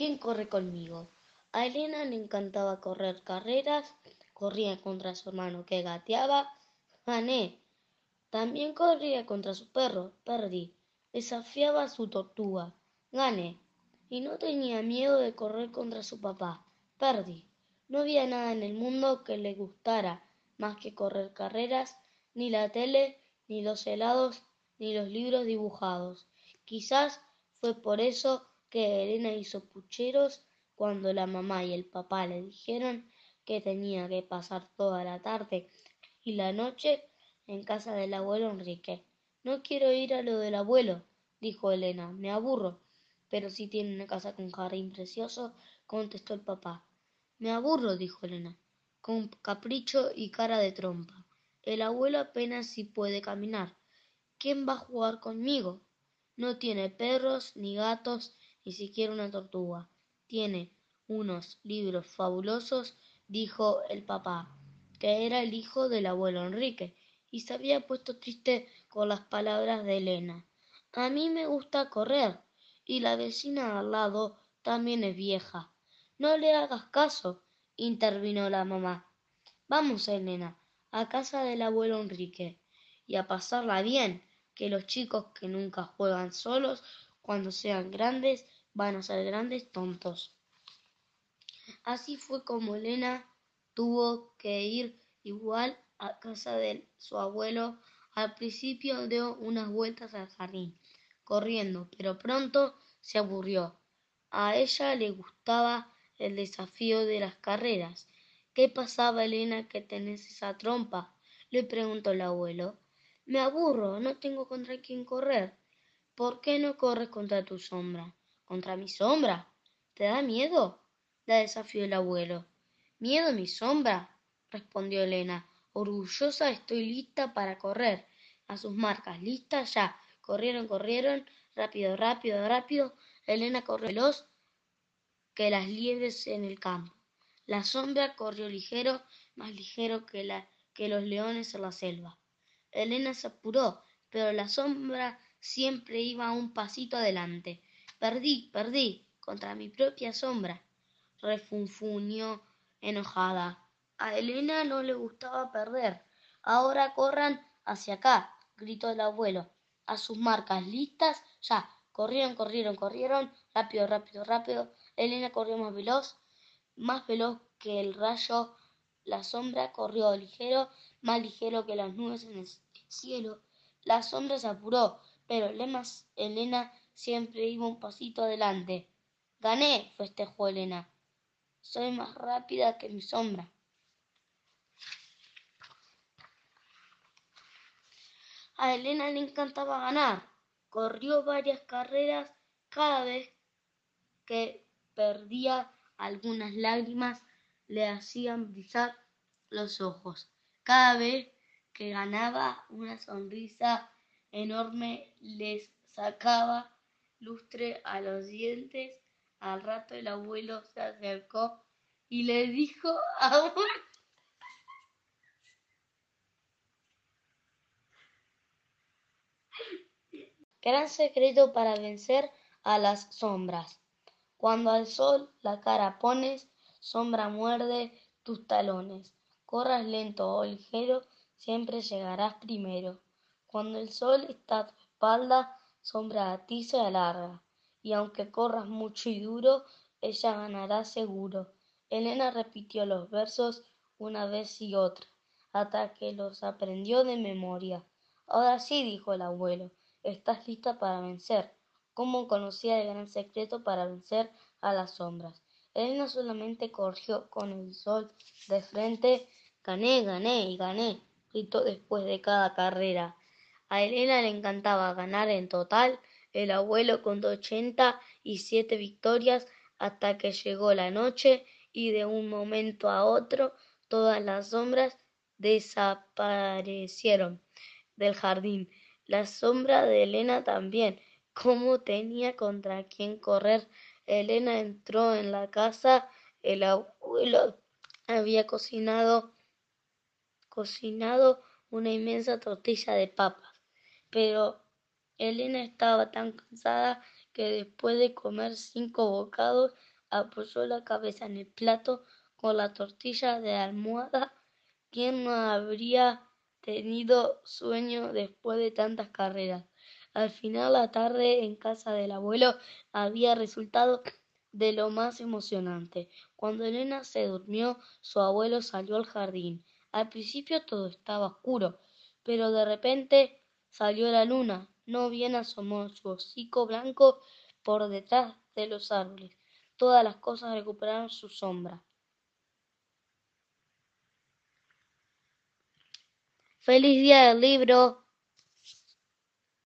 ¿Quién corre conmigo? A Elena le encantaba correr carreras, corría contra su hermano que gateaba, gané. También corría contra su perro, perdí. Desafiaba a su tortuga, gané. Y no tenía miedo de correr contra su papá, perdí. No había nada en el mundo que le gustara más que correr carreras, ni la tele, ni los helados, ni los libros dibujados. Quizás fue por eso que Elena hizo pucheros cuando la mamá y el papá le dijeron que tenía que pasar toda la tarde y la noche en casa del abuelo Enrique. No quiero ir a lo del abuelo, dijo Elena, me aburro. Pero si tiene una casa con jardín precioso, contestó el papá. Me aburro, dijo Elena, con capricho y cara de trompa. El abuelo apenas si puede caminar. ¿Quién va a jugar conmigo? No tiene perros, ni gatos, ni siquiera una tortuga. Tiene unos libros fabulosos, dijo el papá, que era el hijo del abuelo Enrique, y se había puesto triste con las palabras de Elena. A mí me gusta correr, y la vecina al lado también es vieja. No le hagas caso, intervino la mamá. Vamos, Elena, a casa del abuelo Enrique, y a pasarla bien, que los chicos que nunca juegan solos, cuando sean grandes, van a ser grandes tontos. Así fue como Elena tuvo que ir igual a casa de su abuelo. Al principio dio unas vueltas al jardín, corriendo, pero pronto se aburrió. A ella le gustaba el desafío de las carreras. ¿Qué pasaba, Elena, que tenés esa trompa? le preguntó el abuelo. Me aburro, no tengo contra quién correr. ¿Por qué no corres contra tu sombra? ¿Contra mi sombra? ¿Te da miedo? la desafió el abuelo. ¿Miedo mi sombra? respondió Elena. Orgullosa estoy lista para correr. A sus marcas, lista ya. Corrieron, corrieron, rápido, rápido, rápido. Elena corrió veloz que las liebres en el campo. La sombra corrió ligero, más ligero que, la, que los leones en la selva. Elena se apuró, pero la sombra siempre iba un pasito adelante. Perdí, perdí, contra mi propia sombra, refunfuñó enojada. A Elena no le gustaba perder. Ahora corran hacia acá, gritó el abuelo. A sus marcas listas, ya. Corrieron, corrieron, corrieron, rápido, rápido, rápido. Elena corrió más veloz, más veloz que el rayo. La sombra corrió ligero, más ligero que las nubes en el cielo. La sombra se apuró, pero Elena siempre iba un pasito adelante. Gané, festejó Elena. Soy más rápida que mi sombra. A Elena le encantaba ganar. Corrió varias carreras cada vez que perdía algunas lágrimas le hacían brillar los ojos. Cada vez que ganaba una sonrisa enorme les sacaba lustre a los dientes. Al rato el abuelo se acercó y le dijo a Gran secreto para vencer a las sombras. Cuando al sol la cara pones, sombra muerde tus talones. Corras lento o ligero, siempre llegarás primero. Cuando el sol está a tu espalda, sombra a ti se alarga. Y aunque corras mucho y duro, ella ganará seguro. Elena repitió los versos una vez y otra, hasta que los aprendió de memoria. Ahora sí, dijo el abuelo, Estás lista para vencer. ¿Cómo conocía el gran secreto para vencer a las sombras? Elena solamente corrió con el sol de frente. Gané, gané y gané, gritó después de cada carrera. A Elena le encantaba ganar en total. El abuelo y siete victorias hasta que llegó la noche y de un momento a otro todas las sombras desaparecieron del jardín. La sombra de Elena también. ¿Cómo tenía contra quién correr? Elena entró en la casa. El abuelo había cocinado cocinado una inmensa tortilla de papas, pero Elena estaba tan cansada que después de comer cinco bocados apoyó la cabeza en el plato con la tortilla de almohada. ¿Quién no habría tenido sueño después de tantas carreras? Al final la tarde en casa del abuelo había resultado de lo más emocionante. Cuando Elena se durmió, su abuelo salió al jardín. Al principio todo estaba oscuro, pero de repente salió la luna. No bien asomó su hocico blanco por detrás de los árboles. Todas las cosas recuperaron su sombra. Feliz día del libro.